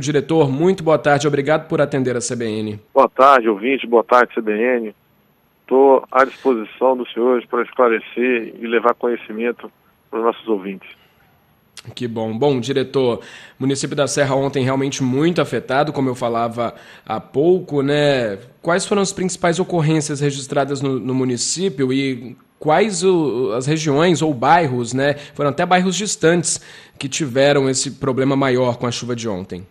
Diretor, muito boa tarde, obrigado por atender a CBN. Boa tarde, ouvinte, boa tarde, CBN. Estou à disposição dos senhores para esclarecer e levar conhecimento para os nossos ouvintes. Que bom. Bom, diretor, município da Serra ontem realmente muito afetado, como eu falava há pouco, né? Quais foram as principais ocorrências registradas no, no município e quais o, as regiões ou bairros, né? Foram até bairros distantes que tiveram esse problema maior com a chuva de ontem.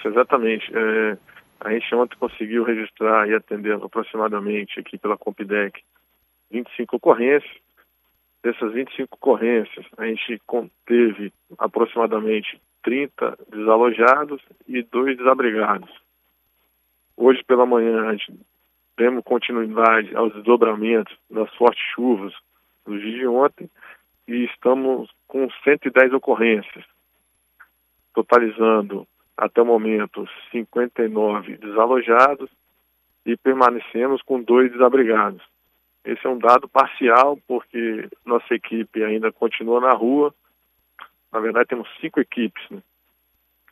Isso, exatamente. É, a gente ontem conseguiu registrar e atender aproximadamente aqui pela Compidec 25 ocorrências. Dessas 25 ocorrências, a gente conteve aproximadamente 30 desalojados e dois desabrigados. Hoje pela manhã, a gente demos continuidade aos desdobramentos das fortes chuvas do dia de ontem e estamos com 110 ocorrências, totalizando até o momento 59 desalojados e permanecemos com dois desabrigados. Esse é um dado parcial, porque nossa equipe ainda continua na rua. Na verdade, temos cinco equipes, né?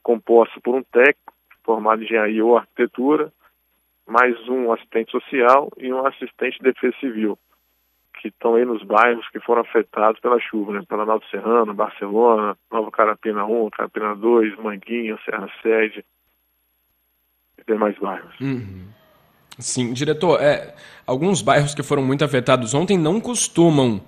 compostas por um técnico, formado em engenharia ou arquitetura, mais um assistente social e um assistente de defesa civil que estão aí nos bairros que foram afetados pela chuva, né? Pela Nova Serrano, Barcelona, Nova Carapina 1, Carapina 2, Manguinha, Serra Sede e demais bairros. Uhum. Sim, diretor, é, alguns bairros que foram muito afetados ontem não costumam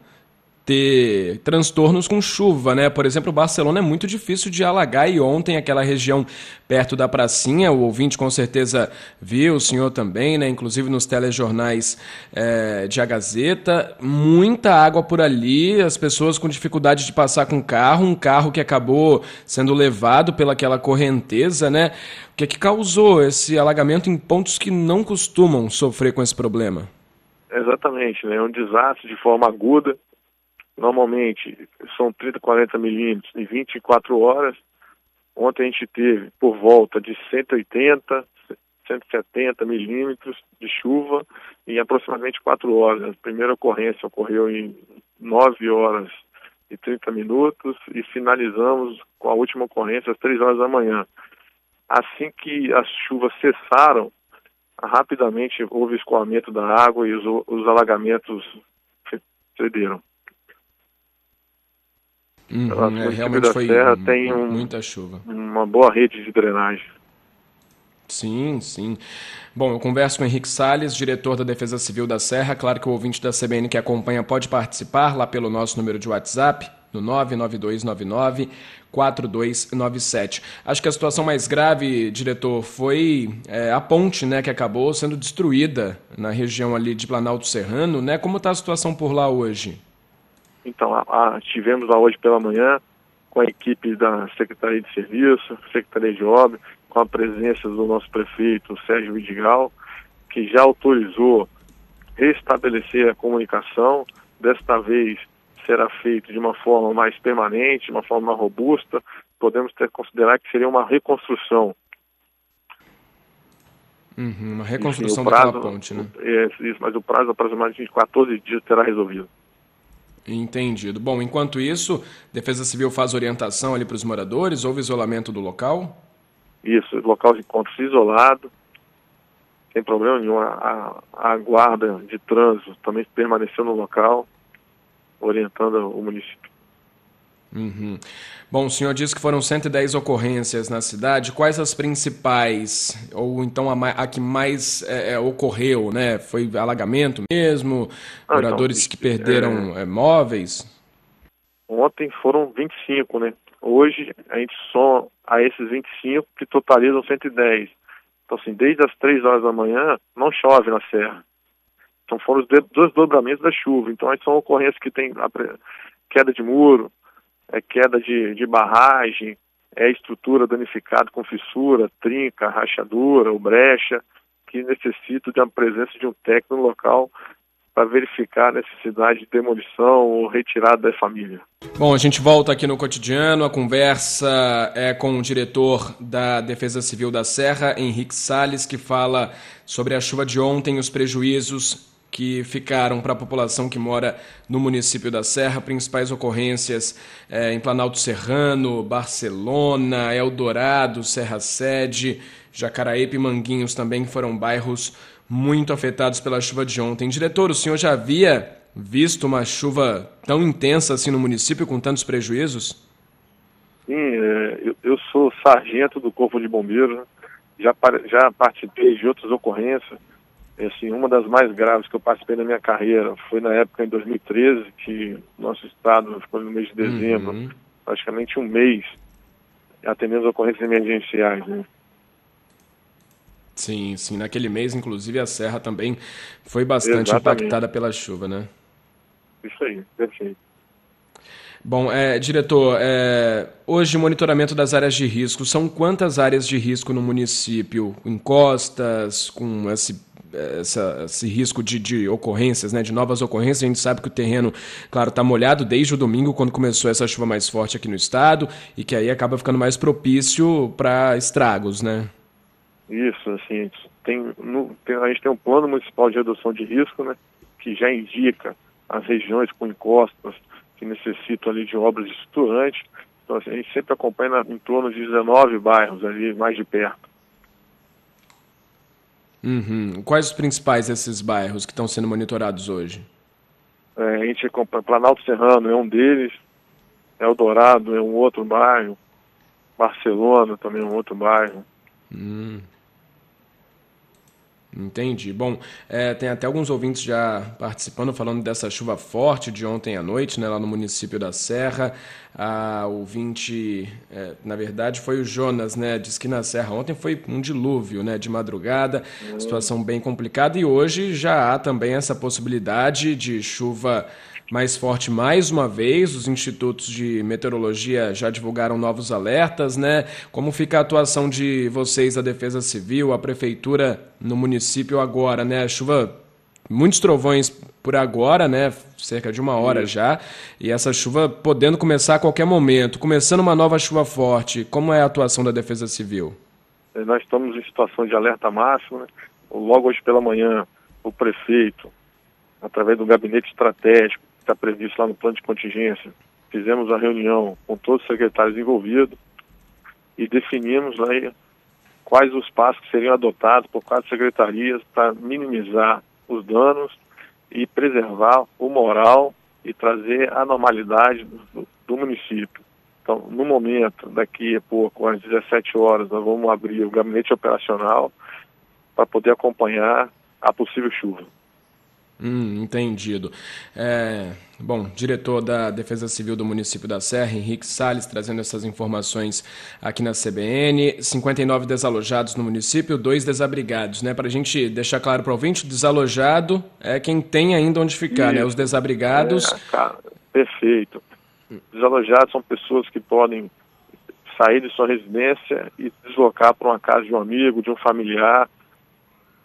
ter transtornos com chuva, né? Por exemplo, Barcelona é muito difícil de alagar e ontem aquela região perto da pracinha, o ouvinte com certeza viu, o senhor também, né? Inclusive nos telejornais é, de A Gazeta, muita água por ali, as pessoas com dificuldade de passar com carro, um carro que acabou sendo levado pelaquela correnteza, né? O que é que causou esse alagamento em pontos que não costumam sofrer com esse problema? Exatamente, né? É um desastre de forma aguda, Normalmente são 30, 40 milímetros em 24 horas. Ontem a gente teve por volta de 180, 170 milímetros de chuva em aproximadamente 4 horas. A primeira ocorrência ocorreu em 9 horas e 30 minutos e finalizamos com a última ocorrência às 3 horas da manhã. Assim que as chuvas cessaram, rapidamente houve escoamento da água e os, os alagamentos cederam. Uhum, é, realmente foi Serra tem um, muita chuva. Uma boa rede de drenagem. Sim, sim. Bom, eu converso com o Henrique Salles, diretor da Defesa Civil da Serra. Claro que o ouvinte da CBN que acompanha pode participar lá pelo nosso número de WhatsApp, no 99299 4297. Acho que a situação mais grave, diretor, foi é, a ponte, né, que acabou sendo destruída na região ali de Planalto Serrano, né? Como está a situação por lá hoje? Então, a, a, tivemos lá hoje pela manhã com a equipe da Secretaria de Serviço, Secretaria de Obra, com a presença do nosso prefeito Sérgio Vidigal, que já autorizou restabelecer a comunicação. Desta vez será feito de uma forma mais permanente, de uma forma mais robusta. Podemos ter considerar que seria uma reconstrução. Uhum, uma reconstrução Enfim, prazo, daquela ponte, né? É, isso, mas o prazo aproximadamente de 14 dias terá resolvido. Entendido. Bom, enquanto isso, Defesa Civil faz orientação ali para os moradores? Houve isolamento do local? Isso, local de encontro isolado, sem problema nenhum. A, a, guarda de trânsito também permaneceu no local, orientando o município. Uhum. Bom, o senhor disse que foram 110 ocorrências na cidade. Quais as principais, ou então a, a que mais é, é, ocorreu, né? Foi alagamento mesmo? Ah, então, moradores então, que perderam é... é... móveis? Ontem foram 25, né? Hoje a gente só a esses 25 que totalizam 110. Então, assim, desde as 3 horas da manhã não chove na serra. Então foram os desdobramentos da chuva. Então, são ocorrências que tem queda de muro, é queda de, de barragem, é estrutura danificada com fissura, trinca, rachadura ou brecha, que necessita uma presença de um técnico no local para verificar a necessidade de demolição ou retirada da família. Bom, a gente volta aqui no cotidiano. A conversa é com o diretor da Defesa Civil da Serra, Henrique Sales, que fala sobre a chuva de ontem, os prejuízos que ficaram para a população que mora no município da Serra, principais ocorrências é, em Planalto Serrano, Barcelona, Eldorado, Serra Sede, Jacaraípe e Manguinhos também foram bairros muito afetados pela chuva de ontem. Diretor, o senhor já havia visto uma chuva tão intensa assim no município com tantos prejuízos? Sim, eu, eu, sou sargento do Corpo de Bombeiros, né? já, já participei de outras ocorrências assim, uma das mais graves que eu participei na minha carreira foi na época em 2013, que nosso estado ficou no mês de dezembro, uhum. praticamente um mês, atendendo ocorrências emergenciais. Né? Sim, sim. Naquele mês, inclusive, a Serra também foi bastante Exatamente. impactada pela chuva, né? Isso aí, perfeito. Bom, é, diretor, é, hoje o monitoramento das áreas de risco, são quantas áreas de risco no município? Encostas, com esse essa, esse risco de, de, ocorrências, né, de novas ocorrências. A gente sabe que o terreno, claro, está molhado desde o domingo, quando começou essa chuva mais forte aqui no estado, e que aí acaba ficando mais propício para estragos, né? Isso, assim, tem, no, tem, a gente tem um plano municipal de redução de risco, né, que já indica as regiões com encostas que necessitam ali de obras estruturantes. Então, assim, a gente sempre acompanha em torno de 19 bairros ali mais de perto. Uhum. Quais os principais desses bairros que estão sendo monitorados hoje? É, a gente Planalto Serrano é um deles, Eldorado é um outro bairro, Barcelona também é um outro bairro. Hum. Entendi. Bom, é, tem até alguns ouvintes já participando, falando dessa chuva forte de ontem à noite, né, lá no município da Serra. A ouvinte, é, na verdade, foi o Jonas, né? Diz que na Serra ontem foi um dilúvio, né? De madrugada, situação bem complicada. E hoje já há também essa possibilidade de chuva mais forte mais uma vez. Os institutos de meteorologia já divulgaram novos alertas, né? Como fica a atuação de vocês, a Defesa Civil, a Prefeitura no município agora, né? A chuva, muitos trovões por agora, né? Cerca de uma hora já. E essa chuva podendo começar a qualquer momento. Começando uma nova chuva forte, como é a atuação da Defesa Civil? Nós estamos em situação de alerta máximo, né? Logo hoje pela manhã, o prefeito, através do gabinete estratégico, está previsto lá no plano de contingência. Fizemos a reunião com todos os secretários envolvidos e definimos aí quais os passos que seriam adotados por cada secretarias para minimizar os danos e preservar o moral e trazer a normalidade do, do município. Então, no momento, daqui a pouco, às 17 horas, nós vamos abrir o gabinete operacional para poder acompanhar a possível chuva. Hum, entendido. É, bom, diretor da Defesa Civil do município da Serra, Henrique Salles, trazendo essas informações aqui na CBN. 59 desalojados no município, dois desabrigados, né? Para a gente deixar claro para o ouvinte, desalojado é quem tem ainda onde ficar, né? Os desabrigados. É, cara, perfeito. Desalojados são pessoas que podem sair de sua residência e deslocar para uma casa de um amigo, de um familiar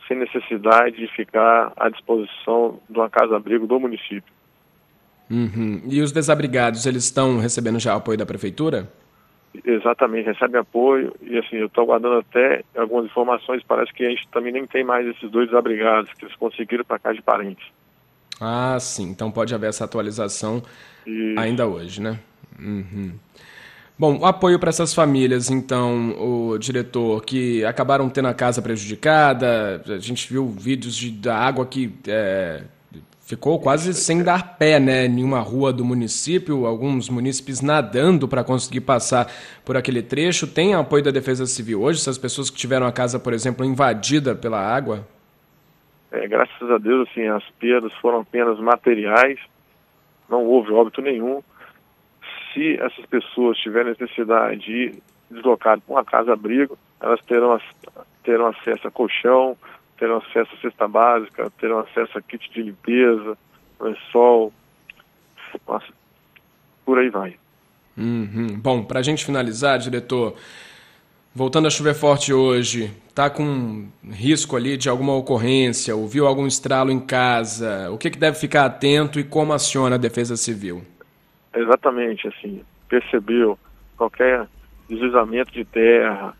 sem necessidade de ficar à disposição de uma casa-abrigo do município. Uhum. E os desabrigados, eles estão recebendo já apoio da prefeitura? Exatamente, recebem apoio e assim, eu estou aguardando até algumas informações, parece que a gente também nem tem mais esses dois desabrigados, que eles conseguiram para casa de parentes. Ah, sim, então pode haver essa atualização e... ainda hoje, né? Uhum. Bom, o apoio para essas famílias, então, o diretor, que acabaram tendo a casa prejudicada, a gente viu vídeos de, da água que é, ficou quase sem dar pé, né? Em uma rua do município, alguns munícipes nadando para conseguir passar por aquele trecho. Tem apoio da Defesa Civil hoje, essas pessoas que tiveram a casa, por exemplo, invadida pela água? É, graças a Deus, assim, as perdas foram apenas materiais, não houve óbito nenhum se essas pessoas tiverem necessidade de deslocar para uma casa-abrigo, elas terão, terão acesso a colchão, terão acesso a cesta básica, terão acesso a kit de limpeza, lençol, nossa, por aí vai. Uhum. Bom, para a gente finalizar, diretor, voltando a chover forte hoje, tá com risco ali de alguma ocorrência, ouviu algum estralo em casa, o que, que deve ficar atento e como aciona a Defesa Civil? Exatamente assim, percebeu qualquer deslizamento de terra,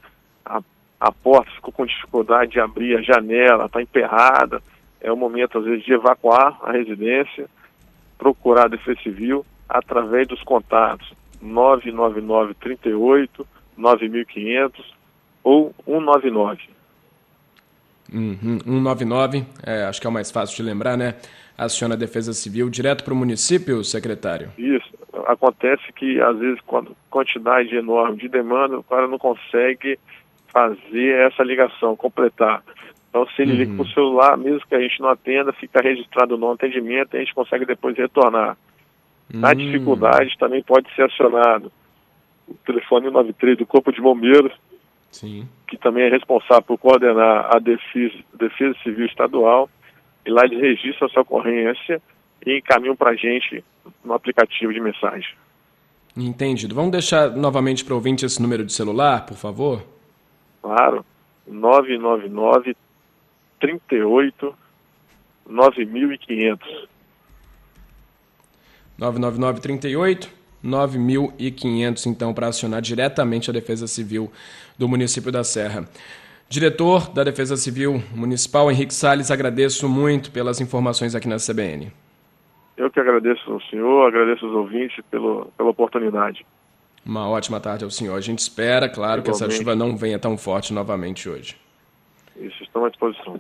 a, a porta ficou com dificuldade de abrir, a janela está emperrada, é o momento, às vezes, de evacuar a residência, procurar a Defesa Civil através dos contatos 999 38 9500 ou 199. Uhum, 199, é, acho que é o mais fácil de lembrar, né? Aciona a Defesa Civil direto para o município, secretário? Isso. Acontece que, às vezes, quando quantidade enorme de demanda, o cara não consegue fazer essa ligação, completar. Então, se ele uhum. liga para o celular, mesmo que a gente não atenda, fica registrado no atendimento e a gente consegue depois retornar. Na uhum. dificuldade, também pode ser acionado o telefone 93 do Corpo de Bombeiros, Sim. que também é responsável por coordenar a defesa, defesa Civil Estadual, e lá eles registram essa ocorrência e encaminham para a gente no aplicativo de mensagem. Entendido. Vamos deixar novamente para o ouvinte esse número de celular, por favor? Claro, 999 38 9500. 999 38 9500, então, para acionar diretamente a Defesa Civil do município da Serra. Diretor da Defesa Civil Municipal, Henrique Salles, agradeço muito pelas informações aqui na CBN. Eu que agradeço ao senhor, agradeço aos ouvintes pelo, pela oportunidade. Uma ótima tarde ao senhor. A gente espera, claro, Igualmente. que essa chuva não venha tão forte novamente hoje. Isso, estamos à disposição.